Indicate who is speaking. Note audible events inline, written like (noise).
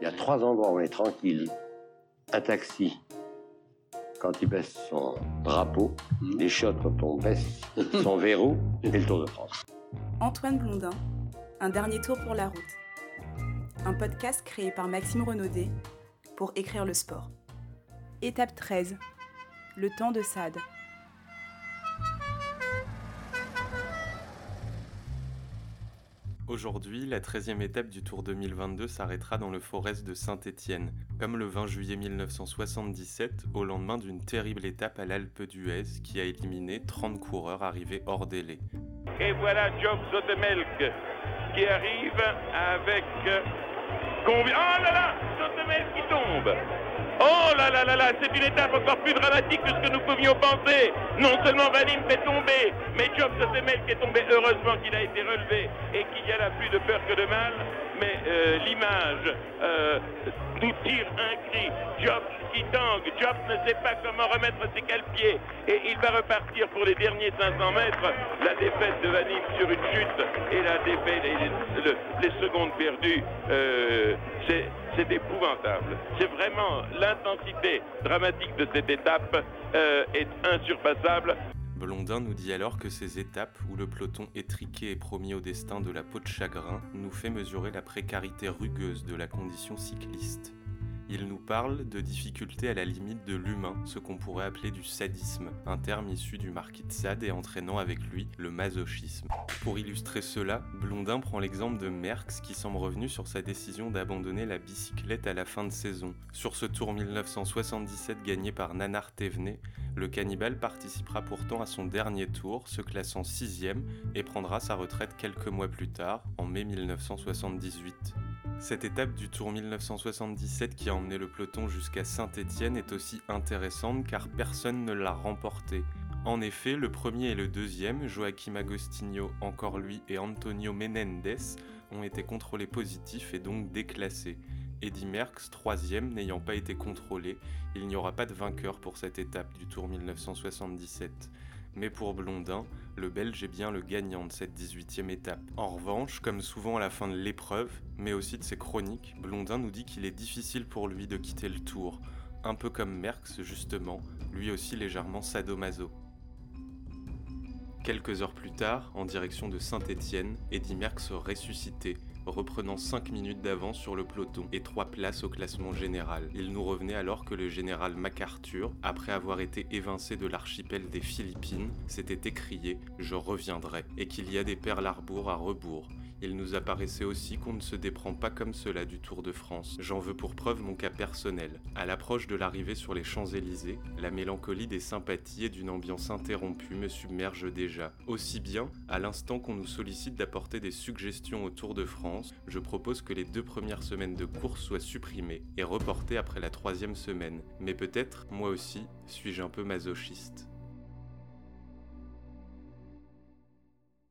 Speaker 1: Il y a trois endroits où on est tranquille. Un taxi, quand il baisse son drapeau, les chiottes quand on baisse (laughs) son verrou, et le Tour de France.
Speaker 2: Antoine Blondin, Un dernier tour pour la route. Un podcast créé par Maxime Renaudet pour écrire le sport. Étape 13. Le temps de Sade.
Speaker 3: Aujourd'hui, la 13e étape du Tour 2022 s'arrêtera dans le Forest de Saint-Étienne, comme le 20 juillet 1977, au lendemain d'une terrible étape à l'Alpe d'Huez qui a éliminé 30 coureurs arrivés hors délai.
Speaker 4: Et voilà Job Zotemelk qui arrive avec Oh là là Zotemelk qui tombe Oh là là là là, c'est une étape encore plus dramatique que ce que nous pouvions penser. Non seulement Valim fait tomber, mais Job Zotemelk est tombé. Heureusement qu'il a été relevé et qu'il y a là plus de peur que de mal. Mais euh, l'image euh, nous tire un cri. Job qui tangue. Job ne sait pas comment remettre ses cale-pieds. Et il va repartir pour les derniers 500 mètres. La défaite de Valim sur une chute et la défaite, les, le- les secondes perdues, euh, c'est épouvantable. C'est vraiment l'intensité dramatique de cette étape est insurpassable.
Speaker 3: Blondin nous dit alors que ces étapes, où le peloton étriqué est promis au destin de la peau de chagrin, nous fait mesurer la précarité rugueuse de la condition cycliste. Il nous parle de difficultés à la limite de l'humain, ce qu'on pourrait appeler du sadisme, un terme issu du marquis de Sade et entraînant avec lui le masochisme. Pour illustrer cela, Blondin prend l'exemple de Merckx qui semble revenu sur sa décision d'abandonner la bicyclette à la fin de saison. Sur ce tour 1977 gagné par Nanar Thévenet, le cannibale participera pourtant à son dernier tour, se classant sixième et prendra sa retraite quelques mois plus tard, en mai 1978. Cette étape du Tour 1977 qui a emmené le peloton jusqu'à Saint-Étienne est aussi intéressante car personne ne l'a remportée. En effet, le premier et le deuxième, Joachim Agostinho, encore lui, et Antonio Menendez, ont été contrôlés positifs et donc déclassés. Eddy Merckx, troisième, n'ayant pas été contrôlé, il n'y aura pas de vainqueur pour cette étape du Tour 1977. Mais pour Blondin, le Belge est bien le gagnant de cette 18e étape. En revanche, comme souvent à la fin de l'épreuve, mais aussi de ses chroniques, Blondin nous dit qu'il est difficile pour lui de quitter le Tour, un peu comme Merckx justement, lui aussi légèrement sadomaso. Quelques heures plus tard, en direction de Saint-Étienne, Eddy Merckx ressuscité, reprenant 5 minutes d'avance sur le peloton et 3 places au classement général. Il nous revenait alors que le général MacArthur, après avoir été évincé de l'archipel des Philippines, s'était écrié ⁇ Je reviendrai ⁇ et qu'il y a des perles à à rebours. Il nous apparaissait aussi qu'on ne se déprend pas comme cela du Tour de France. J'en veux pour preuve mon cas personnel. À l'approche de l'arrivée sur les Champs-Élysées, la mélancolie des sympathies et d'une ambiance interrompue me submerge déjà. Aussi bien, à l'instant qu'on nous sollicite d'apporter des suggestions au Tour de France, je propose que les deux premières semaines de course soient supprimées et reportées après la troisième semaine. Mais peut-être, moi aussi, suis-je un peu masochiste.